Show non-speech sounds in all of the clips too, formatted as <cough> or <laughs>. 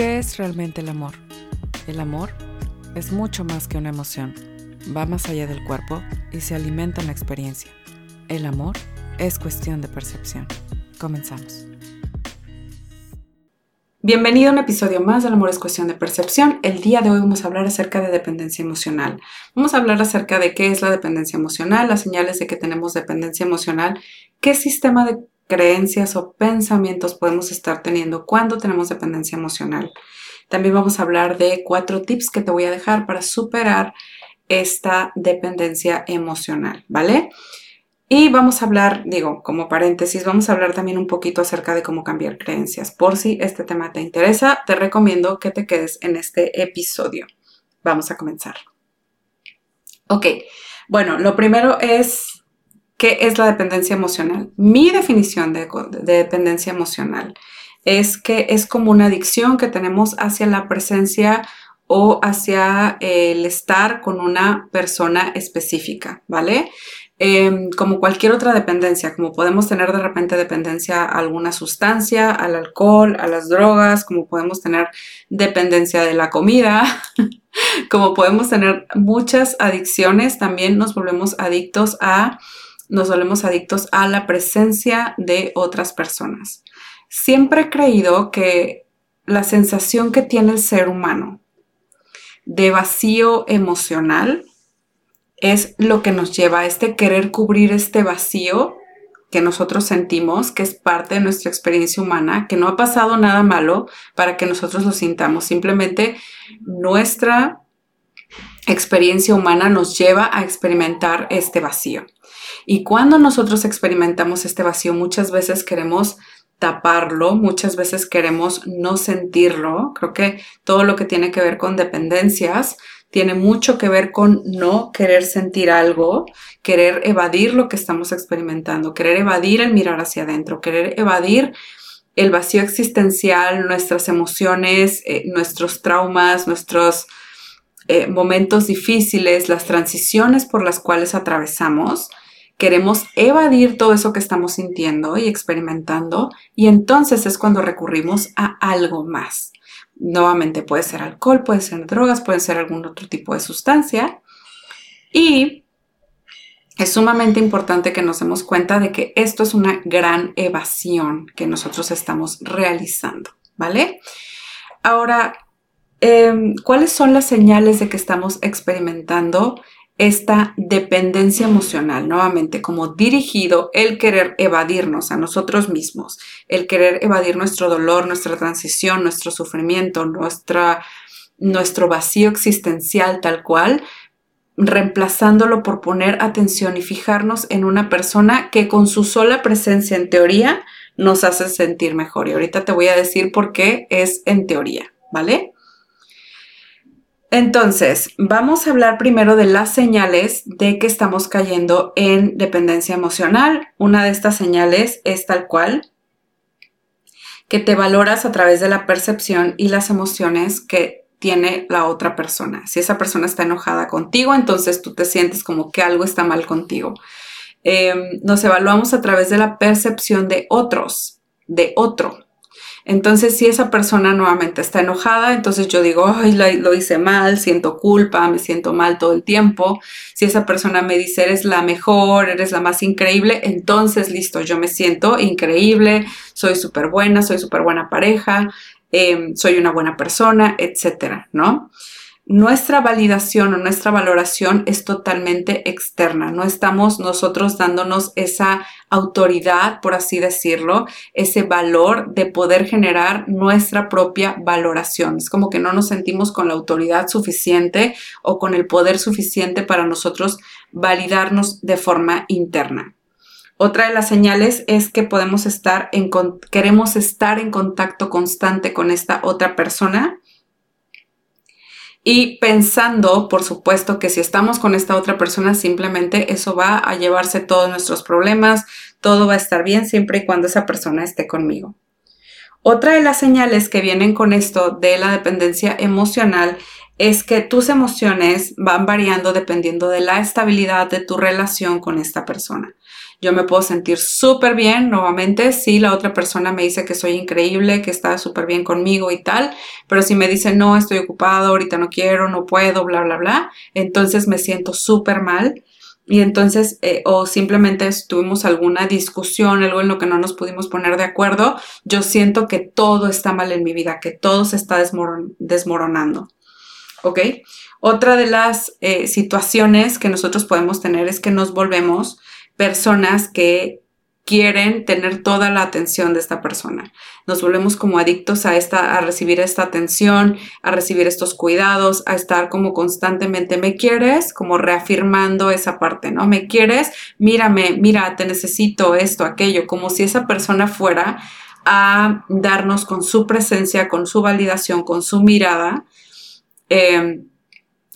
¿Qué es realmente el amor? El amor es mucho más que una emoción. Va más allá del cuerpo y se alimenta en la experiencia. El amor es cuestión de percepción. Comenzamos. Bienvenido a un episodio más del Amor es cuestión de percepción. El día de hoy vamos a hablar acerca de dependencia emocional. Vamos a hablar acerca de qué es la dependencia emocional, las señales de que tenemos dependencia emocional, qué sistema de creencias o pensamientos podemos estar teniendo cuando tenemos dependencia emocional. También vamos a hablar de cuatro tips que te voy a dejar para superar esta dependencia emocional, ¿vale? Y vamos a hablar, digo, como paréntesis, vamos a hablar también un poquito acerca de cómo cambiar creencias. Por si este tema te interesa, te recomiendo que te quedes en este episodio. Vamos a comenzar. Ok, bueno, lo primero es ¿Qué es la dependencia emocional? Mi definición de, dependencia emocional es que es como una adicción que tenemos hacia la presencia o hacia el estar con una persona específica, ¿vale? Em, como cualquier otra dependencia, como podemos tener de repente dependencia a alguna sustancia, al alcohol, a las drogas, como podemos tener dependencia de la comida, <laughs> como podemos tener muchas adicciones, también nos volvemos adictos a nos volvemos adictos a la presencia de otras personas. Siempre he creído que la sensación que tiene el ser humano de vacío emocional es lo que nos lleva a este querer cubrir este vacío que nosotros sentimos, que es parte de nuestra experiencia humana, que no ha pasado nada malo para que nosotros lo sintamos. Simplemente nuestra experiencia humana nos lleva a experimentar este vacío. Y cuando nosotros experimentamos este vacío, muchas veces queremos taparlo, muchas veces queremos no sentirlo. Creo que todo lo que tiene que ver con dependencias tiene mucho que ver con no querer sentir algo, querer evadir lo que estamos experimentando, querer evadir el mirar hacia adentro, querer evadir el vacío existencial, nuestras emociones, eh, nuestros traumas, nuestros eh, momentos difíciles, las transiciones por las cuales atravesamos queremos evadir todo eso que estamos sintiendo y experimentando y entonces es cuando recurrimos a algo más. Nuevamente puede ser alcohol, puede ser drogas, puede ser algún otro tipo de sustancia y es sumamente importante que nos demos cuenta de que esto es una gran evasión que nosotros estamos realizando, ¿vale? Ahora, em, ¿cuáles son las señales de que estamos experimentando esta dependencia emocional, nuevamente, como dirigido el querer evadirnos a nosotros mismos, el querer evadir nuestro dolor, nuestra transición, nuestro sufrimiento, nuestra, nuestro vacío existencial tal cual, reemplazándolo por poner atención y fijarnos en una persona que con su sola presencia en teoría nos hace sentir mejor. Y ahorita te voy a decir por qué es en teoría, ¿vale? Entonces, vamos a hablar primero de las señales de que estamos cayendo en dependencia emocional. Una de estas señales es tal cual que te valoras a través de la percepción y las emociones que tiene la otra persona. Si esa persona está enojada contigo, entonces tú te sientes como que algo está mal contigo. Em, nos evaluamos a través de la percepción de otros, de otro. Entonces, si esa persona nuevamente está enojada, entonces yo digo, ay, lo, hice mal, siento culpa, me siento mal todo el tiempo. Si esa persona me dice, eres la mejor, eres la más increíble, entonces listo, yo me siento increíble, soy súper buena, soy súper buena pareja, em, soy una buena persona, etcétera, ¿no? Nuestra validación o nuestra valoración es totalmente externa. No estamos nosotros dándonos esa autoridad, por así decirlo, ese valor de poder generar nuestra propia valoración. Es como que no nos sentimos con la autoridad suficiente o con el poder suficiente para nosotros validarnos de forma interna. Otra de las señales es que podemos estar en, queremos estar en contacto constante con esta otra persona y pensando, por supuesto, que si estamos con esta otra persona, simplemente eso va a llevarse todos nuestros problemas, todo va a estar bien siempre y cuando esa persona esté conmigo. Otra de las señales que vienen con esto de la dependencia emocional es que tus emociones van variando dependiendo de la estabilidad de tu relación con esta persona. Yo me puedo sentir súper bien nuevamente si la otra persona me dice que soy increíble, que está súper bien conmigo y tal, pero si me dice no, estoy ocupado, ahorita no quiero, no puedo, bla, bla, bla, entonces me siento súper mal. Y entonces, eh, o simplemente tuvimos alguna discusión, algo en lo que no nos pudimos poner de acuerdo, yo siento que todo está mal en mi vida, que todo se está desmoronando. ¿ok? Otra de las eh, situaciones que nosotros podemos tener es que nos volvemos personas que quieren tener toda la atención de esta persona. Nos volvemos como adictos a esta, a recibir esta atención, a recibir estos cuidados, a estar como constantemente, ¿me quieres? Como reafirmando esa parte, ¿no? ¿Me quieres? Mírame, mira, te necesito esto, aquello, como si esa persona fuera a darnos con su presencia, con su validación, con su mirada, Em,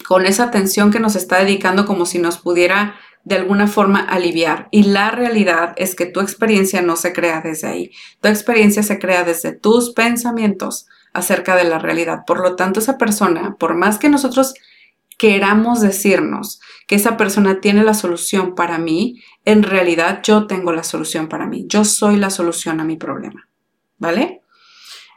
con esa atención que nos está dedicando como si nos pudiera de alguna forma aliviar. Y la realidad es que tu experiencia no se crea desde ahí. Tu experiencia se crea desde tus pensamientos acerca de la realidad. Por lo tanto, esa persona, por más que nosotros queramos decirnos que esa persona tiene la solución para mí, en realidad yo tengo la solución para mí. Yo soy la solución a mi problema. ¿Vale?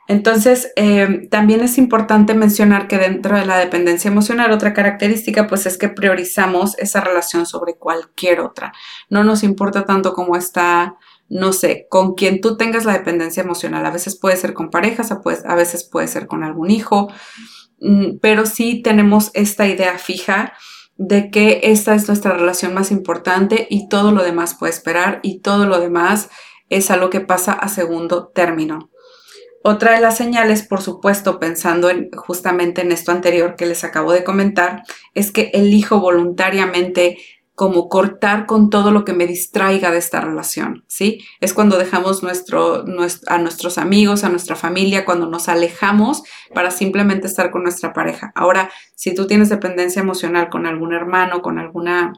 Entonces, eh, también es importante mencionar que dentro de la dependencia emocional, otra característica, pues es que priorizamos esa relación sobre cualquier otra. No nos importa tanto cómo está, no sé, con quien tú tengas la dependencia emocional. A veces puede ser con parejas, a veces puede ser con algún hijo, mm, pero sí tenemos esta idea fija de que esta es nuestra relación más importante y todo lo demás puede esperar y todo lo demás es algo que pasa a segundo término. Otra de las señales, por supuesto, pensando en, justamente en esto anterior que les acabo de comentar, es que elijo voluntariamente como cortar con todo lo que me distraiga de esta relación, ¿sí? Es cuando dejamos a nuestros amigos, a nuestra familia, cuando nos alejamos para simplemente estar con nuestra pareja. Ahora, si tú tienes dependencia emocional con algún hermano, con alguna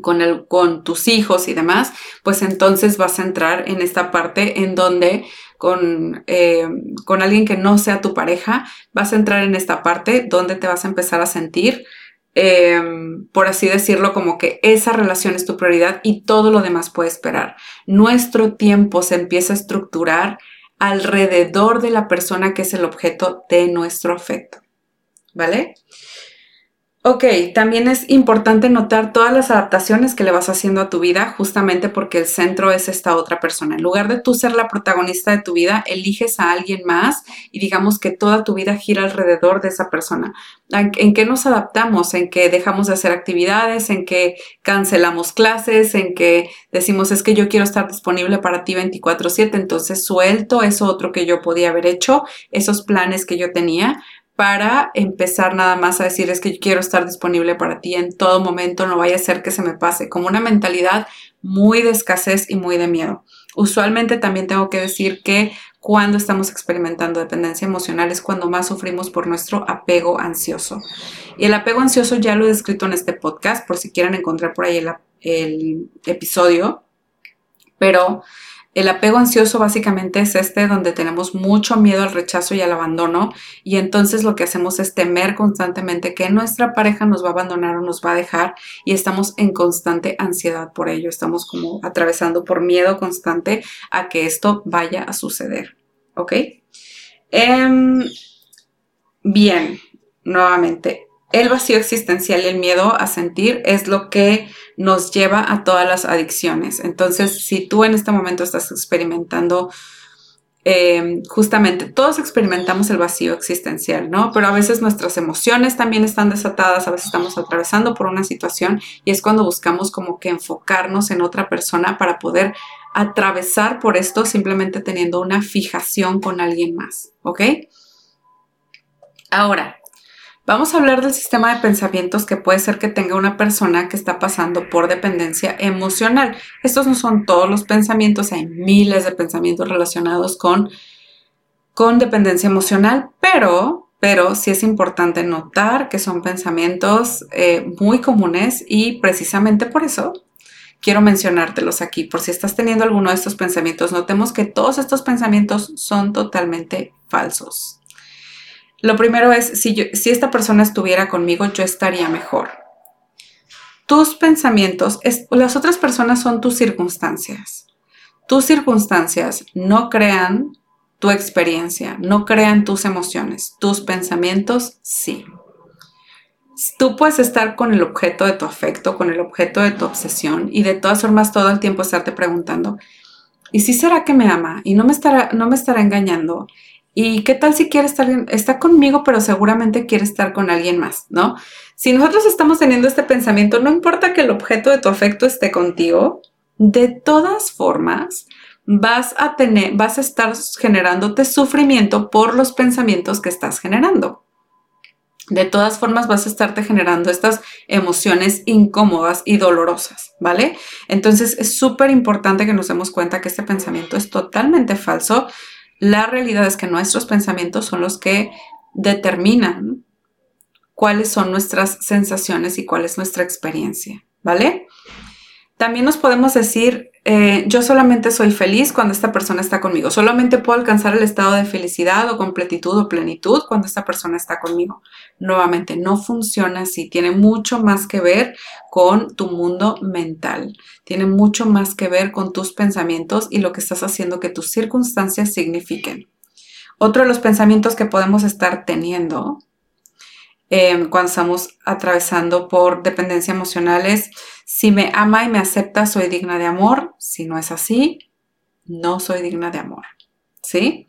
con, el, con tus hijos y demás, pues entonces vas a entrar en esta parte en donde con, eh, con alguien que no sea tu pareja, vas a entrar en esta parte donde te vas a empezar a sentir, eh, por así decirlo, como que esa relación es tu prioridad y todo lo demás puede esperar. Nuestro tiempo se empieza a estructurar alrededor de la persona que es el objeto de nuestro afecto. ¿Vale? Ok, también es importante notar todas las adaptaciones que le vas haciendo a tu vida justamente porque el centro es esta otra persona. En lugar de tú ser la protagonista de tu vida, eliges a alguien más y digamos que toda tu vida gira alrededor de esa persona. ¿En qué nos adaptamos? ¿En que dejamos de hacer actividades? ¿En que cancelamos clases? ¿En que decimos es que yo quiero estar disponible para ti 24/7? Entonces suelto eso otro que yo podía haber hecho, esos planes que yo tenía para empezar nada más a decir es que quiero estar disponible para ti en todo momento, no vaya a ser que se me pase, como una mentalidad muy de escasez y muy de miedo. Usualmente también tengo que decir que cuando estamos experimentando dependencia emocional es cuando más sufrimos por nuestro apego ansioso. Y el apego ansioso ya lo he descrito en este podcast, por si quieren encontrar por ahí el episodio, pero el apego ansioso básicamente es este donde tenemos mucho miedo al rechazo y al abandono y entonces lo que hacemos es temer constantemente que nuestra pareja nos va a abandonar o nos va a dejar y estamos en constante ansiedad por ello, estamos como atravesando por miedo constante a que esto vaya a suceder, ¿ok? Em, bien, nuevamente, el vacío existencial y el miedo a sentir es lo que nos lleva a todas las adicciones. Entonces, si tú en este momento estás experimentando, em, justamente, todos experimentamos el vacío existencial, ¿no? Pero a veces nuestras emociones también están desatadas, a veces estamos atravesando por una situación y es cuando buscamos como que enfocarnos en otra persona para poder atravesar por esto simplemente teniendo una fijación con alguien más, ¿ok? Ahora, Vamos a hablar del sistema de pensamientos que puede ser que tenga una persona que está pasando por dependencia emocional. Estos no son todos los pensamientos, hay miles de pensamientos relacionados con, con dependencia emocional, pero, pero sí es importante notar que son pensamientos eh, muy comunes y precisamente por eso quiero mencionártelos aquí. Por si estás teniendo alguno de estos pensamientos, notemos que todos estos pensamientos son totalmente falsos. Lo primero es, si, si esta persona estuviera conmigo, yo estaría mejor. Tus pensamientos, las otras personas son tus circunstancias. Tus circunstancias no crean tu experiencia, no crean tus emociones. Tus pensamientos sí. Tú puedes estar con el objeto de tu afecto, con el objeto de tu obsesión y de todas formas todo el tiempo estarte preguntando, ¿y si será que me ama? ¿Y no me estará, no me estará engañando? ¿Y qué tal si quiere estar, conmigo, pero seguramente quiere estar con alguien más, ¿no? Si nosotros estamos teniendo este pensamiento, no importa que el objeto de tu afecto esté contigo, de todas formas, vas a tener, vas a estar generándote sufrimiento por los pensamientos que estás generando. De todas formas, vas a estarte generando estas emociones incómodas y dolorosas, ¿vale? Entonces, es súper importante que nos demos cuenta que este pensamiento es totalmente falso la realidad es que nuestros pensamientos son los que determinan cuáles son nuestras sensaciones y cuál es nuestra experiencia, ¿vale? También nos podemos decir, eh, yo solamente soy feliz cuando esta persona está conmigo, solamente puedo alcanzar el estado de felicidad o completitud o plenitud cuando esta persona está conmigo. Nuevamente, no funciona así, tiene mucho más que ver con tu mundo mental, tiene mucho más que ver con tus pensamientos y lo que estás haciendo que tus circunstancias signifiquen. Otro de los pensamientos que podemos estar teniendo Em, cuando estamos atravesando por dependencia emocional es, si me ama y me acepta, soy digna de amor. Si no es así, no soy digna de amor. ¿Sí?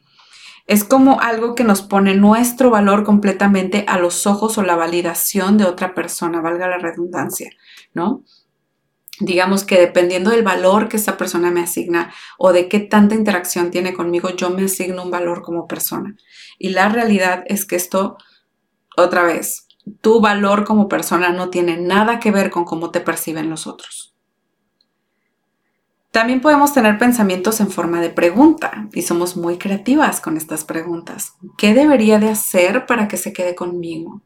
Es como algo que nos pone nuestro valor completamente a los ojos o la validación de otra persona, valga la redundancia, ¿no? Digamos que dependiendo del valor que esa persona me asigna o de qué tanta interacción tiene conmigo, yo me asigno un valor como persona. Y la realidad es que esto otra vez, tu valor como persona no tiene nada que ver con cómo te perciben los otros. También podemos tener pensamientos en forma de pregunta y somos muy creativas con estas preguntas. ¿Qué debería de hacer para que se quede conmigo?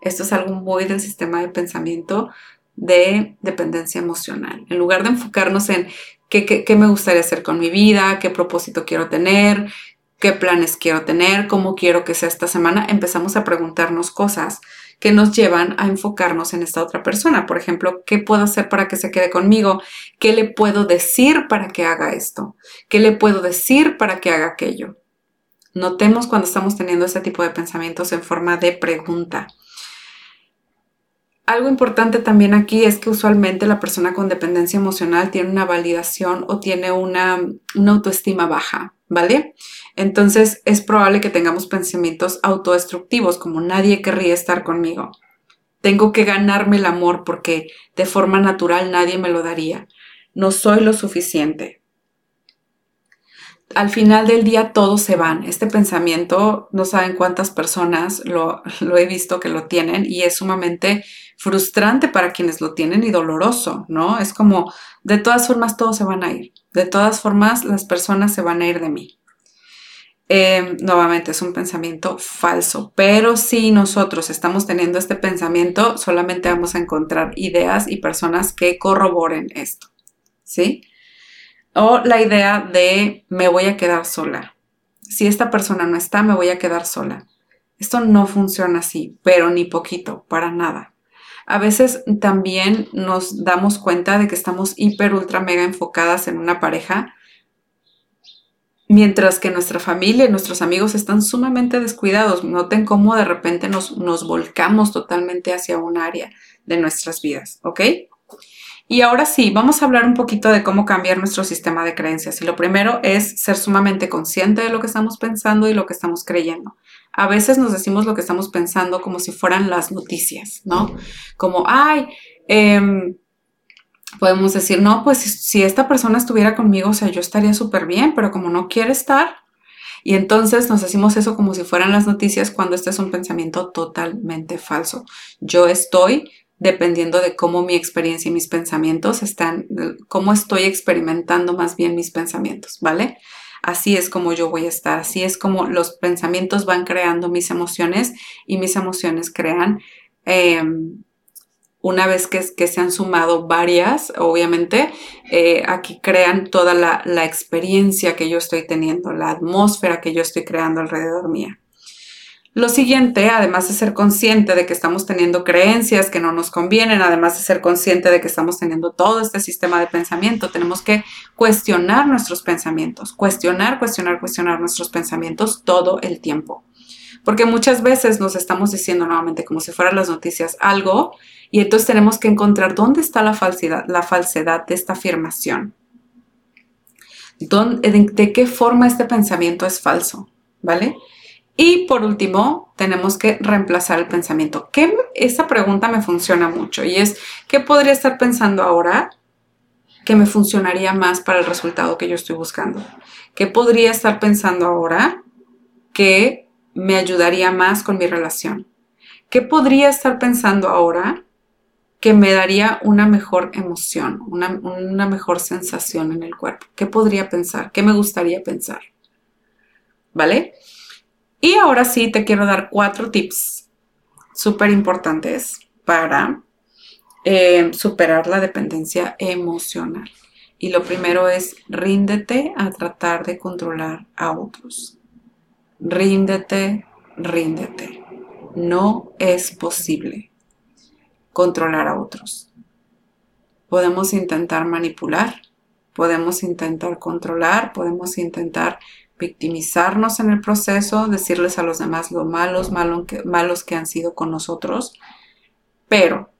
Esto es algo muy del sistema de pensamiento de dependencia emocional. En lugar de enfocarnos en qué, qué me gustaría hacer con mi vida, qué propósito quiero tener, qué planes quiero tener, cómo quiero que sea esta semana, empezamos a preguntarnos cosas que nos llevan a enfocarnos en esta otra persona. Por ejemplo, ¿qué puedo hacer para que se quede conmigo? ¿Qué le puedo decir para que haga esto? ¿Qué le puedo decir para que haga aquello? Notemos cuando estamos teniendo este tipo de pensamientos en forma de pregunta. Algo importante también aquí es que usualmente la persona con dependencia emocional tiene una validación o tiene una, una autoestima baja, ¿vale? Entonces es probable que tengamos pensamientos autodestructivos, como nadie querría estar conmigo. Tengo que ganarme el amor porque de forma natural nadie me lo daría. No soy lo suficiente. Al final del día todos se van. Este pensamiento, no saben cuántas personas lo, lo he visto que lo tienen y es sumamente frustrante para quienes lo tienen y doloroso, ¿no? Es como, de todas formas todos se van a ir. De todas formas las personas se van a ir de mí. Em, nuevamente es un pensamiento falso, pero si nosotros estamos teniendo este pensamiento, solamente vamos a encontrar ideas y personas que corroboren esto, ¿sí? O la idea de me voy a quedar sola. Si esta persona no está, me voy a quedar sola. Esto no funciona así, pero ni poquito, para nada. A veces también nos damos cuenta de que estamos hiper, ultra, mega enfocadas en una pareja mientras que nuestra familia y nuestros amigos están sumamente descuidados. Noten cómo de repente nos, nos volcamos totalmente hacia un área de nuestras vidas, ¿ok? Y ahora sí, vamos a hablar un poquito de cómo cambiar nuestro sistema de creencias. Y lo primero es ser sumamente consciente de lo que estamos pensando y lo que estamos creyendo. A veces nos decimos lo que estamos pensando como si fueran las noticias, ¿no? Como, ay, eh, podemos decir, no, pues si, esta persona estuviera conmigo, o sea, yo estaría súper bien, pero como no quiere estar, y entonces nos decimos eso como si fueran las noticias cuando este es un pensamiento totalmente falso. Yo estoy dependiendo de cómo mi experiencia y mis pensamientos están, cómo estoy experimentando más bien mis pensamientos, ¿vale? Así es como yo voy a estar, así es como los pensamientos van creando mis emociones y mis emociones crean em, una vez que, se han sumado varias, obviamente, eh, aquí crean toda la, experiencia que yo estoy teniendo, la atmósfera que yo estoy creando alrededor mía. Lo siguiente, además de ser consciente de que estamos teniendo creencias que no nos convienen, además de ser consciente de que estamos teniendo todo este sistema de pensamiento, tenemos que cuestionar nuestros pensamientos, cuestionar, cuestionar, cuestionar nuestros pensamientos todo el tiempo. Porque muchas veces nos estamos diciendo nuevamente como si fueran las noticias algo y entonces tenemos que encontrar dónde está la falsedad, la falsedad de esta afirmación. ¿De qué forma este pensamiento es falso? ¿Vale? Y por último, tenemos que reemplazar el pensamiento. ¿Qué, esta pregunta me funciona mucho y es, ¿qué podría estar pensando ahora que me funcionaría más para el resultado que yo estoy buscando? ¿Qué podría estar pensando ahora que me ayudaría más con mi relación? ¿Qué podría estar pensando ahora que me daría una mejor emoción, una, una mejor sensación en el cuerpo? ¿Qué podría pensar? ¿Qué me gustaría pensar? ¿Vale? Y ahora sí te quiero dar cuatro tips súper importantes para eh, superar la dependencia emocional. Y lo primero es ríndete a tratar de controlar a otros. Ríndete, ríndete. No es posible controlar a otros. Podemos intentar manipular, podemos intentar controlar, podemos intentar victimizarnos en el proceso, decirles a los demás lo malos, malos que han sido con nosotros, pero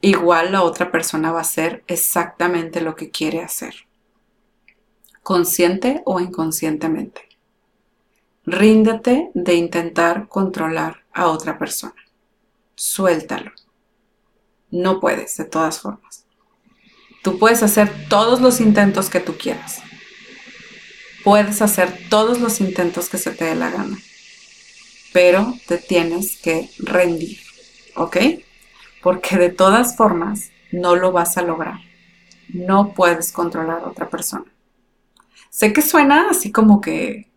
igual la otra persona va a hacer exactamente lo que quiere hacer, consciente o inconscientemente. Ríndete de intentar controlar a otra persona. Suéltalo. No puedes, de todas formas. Tú puedes hacer todos los intentos que tú quieras puedes hacer todos los intentos que se te dé la gana, pero te tienes que rendir, ¿ok? Porque de todas formas no lo vas a lograr. No puedes controlar a otra persona. Sé que suena así como que...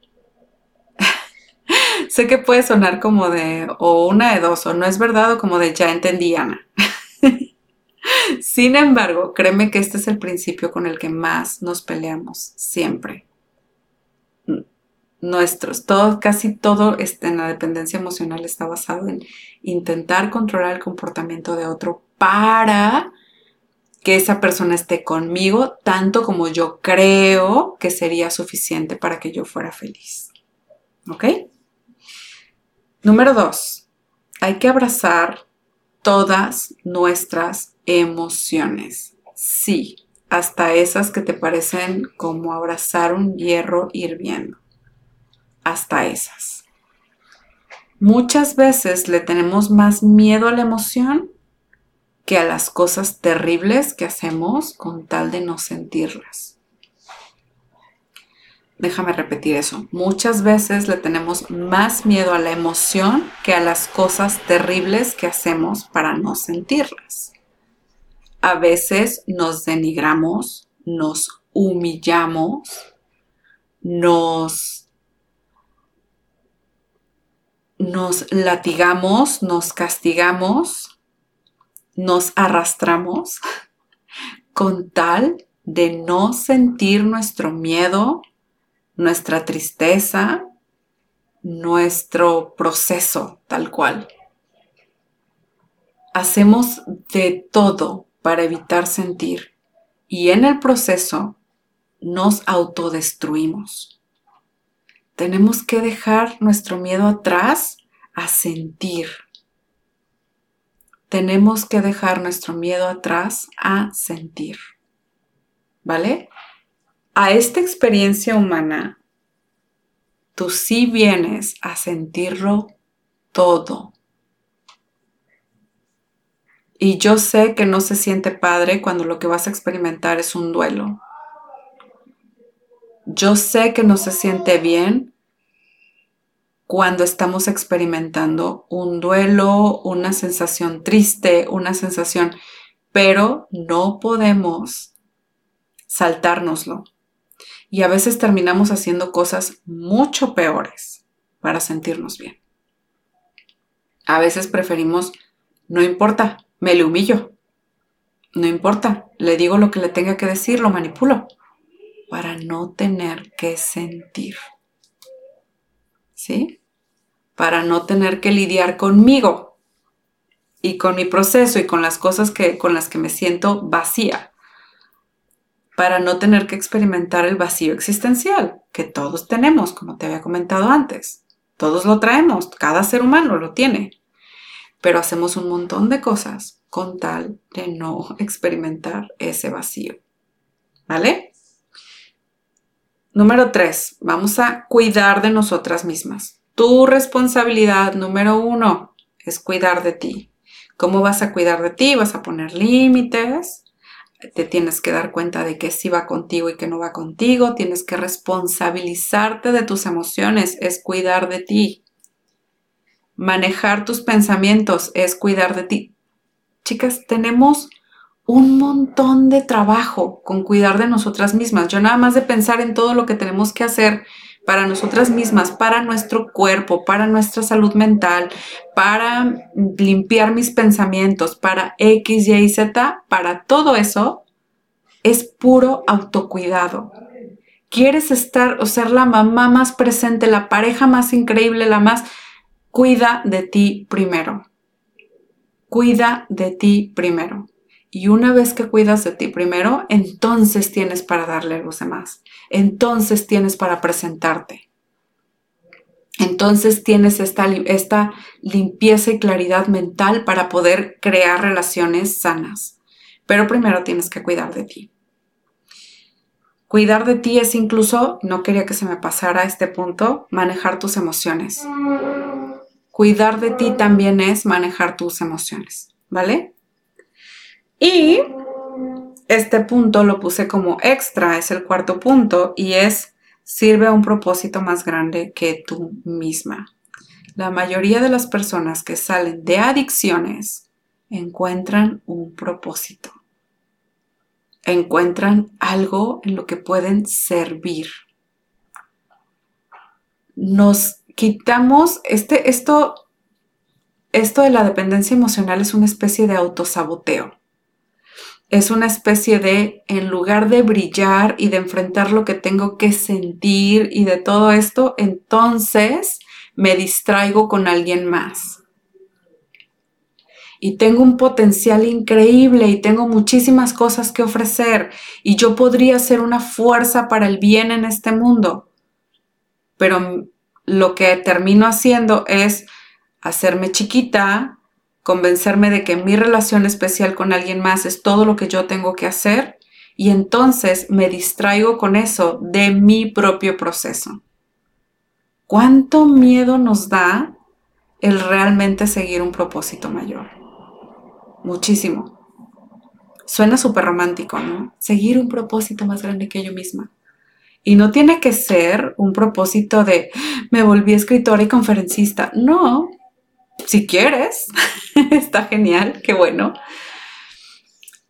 <laughs> sé que puede sonar como de o una de dos, o no es verdad, o como de ya entendí, Ana. Sin embargo, créeme que este es el principio con el que más nos peleamos siempre nuestros, todo, casi todo este, en la dependencia emocional está basado en intentar controlar el comportamiento de otro para que esa persona esté conmigo tanto como yo creo que sería suficiente para que yo fuera feliz. ¿Ok? Número dos, hay que abrazar todas nuestras emociones. Sí, hasta esas que te parecen como abrazar un hierro hirviendo hasta esas. Muchas veces le tenemos más miedo a la emoción que a las cosas terribles que hacemos con tal de no sentirlas. Déjame repetir eso. Muchas veces le tenemos más miedo a la emoción que a las cosas terribles que hacemos para no sentirlas. A veces nos denigramos, nos humillamos, nos nos latigamos, nos castigamos, nos arrastramos <laughs> con tal de no sentir nuestro miedo, nuestra tristeza, nuestro proceso tal cual. Hacemos de todo para evitar sentir y en el proceso nos autodestruimos. Tenemos que dejar nuestro miedo atrás a sentir. Tenemos que dejar nuestro miedo atrás a sentir. ¿Vale? A esta experiencia humana, tú sí vienes a sentirlo todo. Y yo sé que no se siente padre cuando lo que vas a experimentar es un duelo. Yo sé que no se siente bien cuando estamos experimentando un duelo, una sensación triste, una sensación, pero no podemos saltárnoslo. Y a veces terminamos haciendo cosas mucho peores para sentirnos bien. A veces preferimos, no importa, me le humillo. No importa, le digo lo que le tenga que decir, lo manipulo para no tener que sentir. ¿Sí? para no tener que lidiar conmigo y con mi proceso y con las cosas que, con las que me siento vacía, para no tener que experimentar el vacío existencial que todos tenemos, como te había comentado antes. Todos lo traemos, cada ser humano lo tiene, pero hacemos un montón de cosas con tal de no <laughs> experimentar ese vacío. ¿Vale? Número tres, vamos a cuidar de nosotras mismas. Tu responsabilidad número uno es cuidar de ti. ¿Cómo vas a cuidar de ti? Vas a poner límites, te tienes que dar cuenta de que sí va contigo y que no va contigo, tienes que responsabilizarte de tus emociones, es cuidar de ti. Manejar tus pensamientos es cuidar de ti. Chicas, tenemos un montón de trabajo con cuidar de nosotras mismas. Yo nada más de pensar en todo lo que tenemos que hacer para nosotras mismas, para nuestro cuerpo, para nuestra salud mental, para limpiar mis pensamientos, para X, Y, Z, para todo eso, es puro autocuidado. Quieres estar o ser la mamá más presente, la pareja más increíble, la más... Cuida de ti primero. Cuida de ti primero. Y una vez que cuidas de ti primero, entonces tienes para darle a los demás. Entonces tienes para presentarte. Entonces tienes esta, esta limpieza y claridad mental para poder crear relaciones sanas. Pero primero tienes que cuidar de ti. Cuidar de ti es incluso, no quería que se me pasara este punto, manejar tus emociones. Cuidar de ti también es manejar tus emociones, ¿vale? Y este punto lo puse como extra, es el cuarto punto, y es sirve a un propósito más grande que tú misma. La mayoría de las personas que salen de adicciones encuentran un propósito. Encuentran algo en lo que pueden servir. Nos quitamos este, esto, esto de la dependencia emocional es una especie de autosaboteo es una especie de, en lugar de brillar y de enfrentar lo que tengo que sentir y de todo esto, entonces me distraigo con alguien más. Y tengo un potencial increíble y tengo muchísimas cosas que ofrecer y yo podría ser una fuerza para el bien en este mundo. Pero lo que termino haciendo es hacerme chiquita, convencerme de que mi relación especial con alguien más es todo lo que yo tengo que hacer y entonces me distraigo con eso de mi propio proceso. ¿Cuánto miedo nos da el realmente seguir un propósito mayor? Muchísimo. Suena súper romántico, ¿no? Seguir un propósito más grande que yo misma. Y no tiene que ser un propósito de me volví escritora y conferencista. No, si quieres, <laughs> está genial, qué bueno.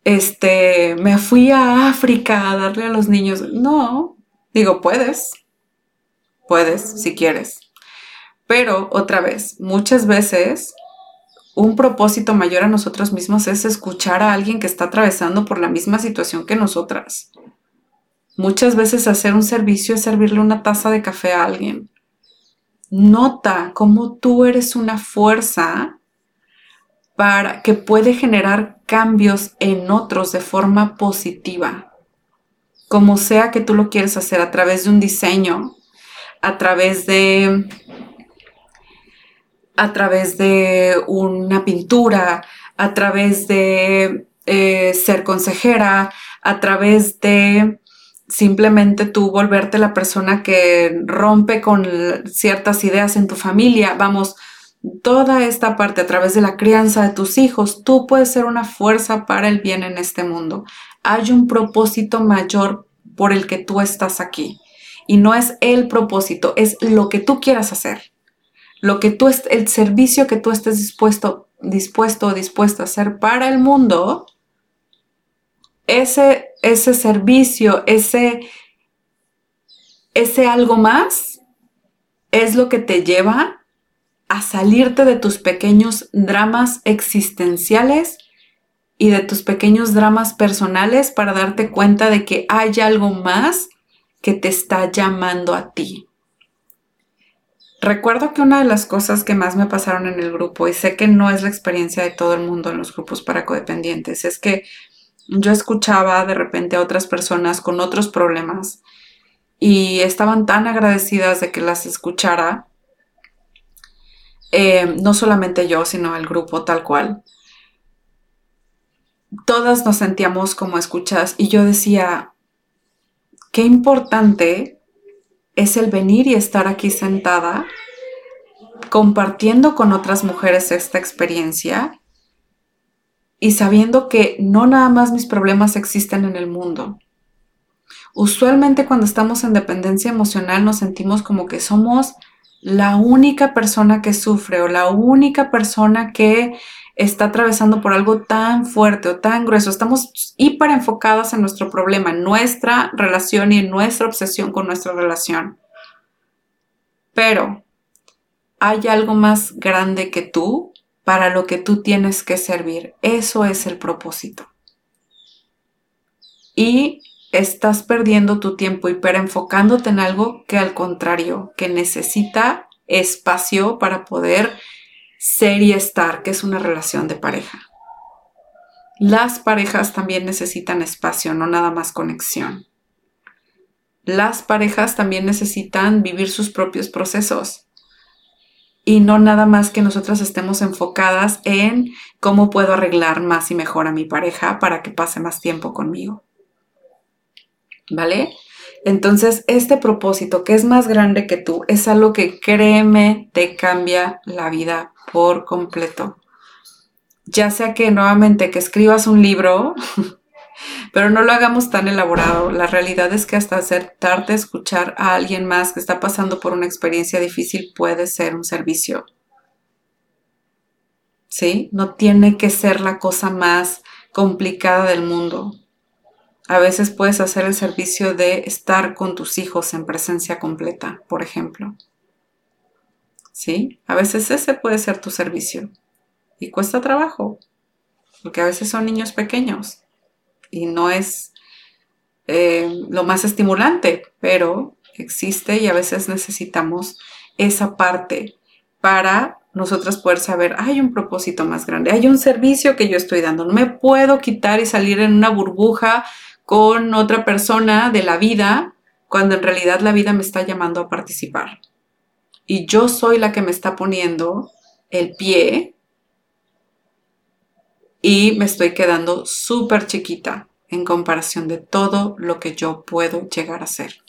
Este, me fui a África a darle a los niños. No, digo, puedes, puedes, si quieres. Pero otra vez, muchas veces un propósito mayor a nosotros mismos es escuchar a alguien que está atravesando por la misma situación que nosotras. Muchas veces hacer un servicio es servirle una taza de café a alguien. Nota cómo tú eres una fuerza para que puede generar cambios en otros de forma positiva. Como sea que tú lo quieres hacer a través de un diseño, a través de a través de una pintura, a través de eh, ser consejera, a través de simplemente tú volverte la persona que rompe con ciertas ideas en tu familia, vamos, toda esta parte a través de la crianza de tus hijos, tú puedes ser una fuerza para el bien en este mundo. Hay un propósito mayor por el que tú estás aquí. Y no es el propósito, es lo que tú quieras hacer. Lo que tú, el servicio que tú estés dispuesto, dispuesto o dispuesta a hacer para el mundo, ese ese servicio, ese, ese algo más, es lo que te lleva a salirte de tus pequeños dramas existenciales y de tus pequeños dramas personales para darte cuenta de que hay algo más que te está llamando a ti. Recuerdo que una de las cosas que más me pasaron en el grupo, y sé que no es la experiencia de todo el mundo en los grupos para codependientes, es que yo escuchaba de repente a otras personas con otros problemas y estaban tan agradecidas de que las escuchara, eh, no solamente yo, sino el grupo tal cual. Todas nos sentíamos como escuchas y yo decía, qué importante es el venir y estar aquí sentada compartiendo con otras mujeres esta experiencia y sabiendo que no nada más mis problemas existen en el mundo. Usualmente cuando estamos en dependencia emocional nos sentimos como que somos la única persona que sufre o la única persona que está atravesando por algo tan fuerte o tan grueso. Estamos hiper enfocadas en nuestro problema, en nuestra relación y en nuestra obsesión con nuestra relación. Pero hay algo más grande que tú para lo que tú tienes que servir. Eso es el propósito. Y estás perdiendo tu tiempo hiper enfocándote en algo que al contrario, que necesita espacio para poder ser y estar, que es una relación de pareja. Las parejas también necesitan espacio, no nada más conexión. Las parejas también necesitan vivir sus propios procesos y no nada más que nosotras estemos enfocadas en cómo puedo arreglar más y mejor a mi pareja para que pase más tiempo conmigo. ¿Vale? Entonces, este propósito que es más grande que tú es algo que créeme te cambia la vida por completo. Ya sea que nuevamente que escribas un libro, <laughs> pero no lo hagamos tan elaborado. La realidad es que hasta acertarte a escuchar a alguien más que está pasando por una experiencia difícil puede ser un servicio. ¿Sí? No tiene que ser la cosa más complicada del mundo. A veces puedes hacer el servicio de estar con tus hijos en presencia completa, por ejemplo. ¿sí? A veces ese puede ser tu servicio y cuesta trabajo, porque a veces son niños pequeños y no es eh, lo más estimulante, pero existe y a veces necesitamos esa parte para nosotras poder saber, hay un propósito más grande, hay un servicio que yo estoy dando, no me puedo quitar y salir en una burbuja con otra persona de la vida cuando en realidad la vida me está llamando a participar y yo soy la que me está poniendo el pie y me estoy quedando súper chiquita en comparación de todo lo que yo puedo llegar a ser.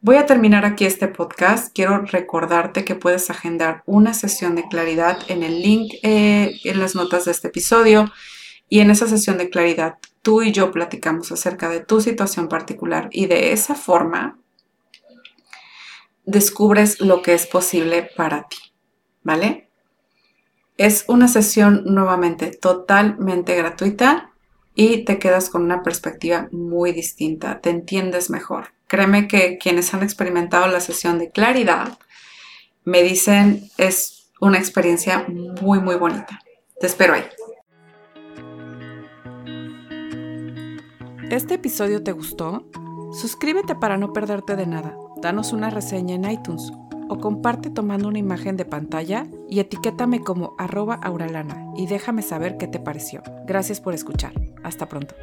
Voy a terminar aquí este podcast. Quiero recordarte que puedes agendar una sesión de claridad en el link eh, en las notas de este episodio. Y en esa sesión de claridad, tú y yo platicamos acerca de tu situación particular y de esa forma descubres lo que es posible para ti, ¿vale? Es una sesión nuevamente totalmente gratuita y te quedas con una perspectiva muy distinta, te entiendes mejor. Créeme que quienes han experimentado la sesión de claridad me dicen es una experiencia muy muy bonita. Te espero ahí. ¿Este episodio te gustó? Suscríbete para no perderte de nada danos una reseña en iTunes o comparte tomando una imagen de pantalla y etiquétame como arroba auralana y déjame saber qué te pareció. Gracias por escuchar. Hasta pronto.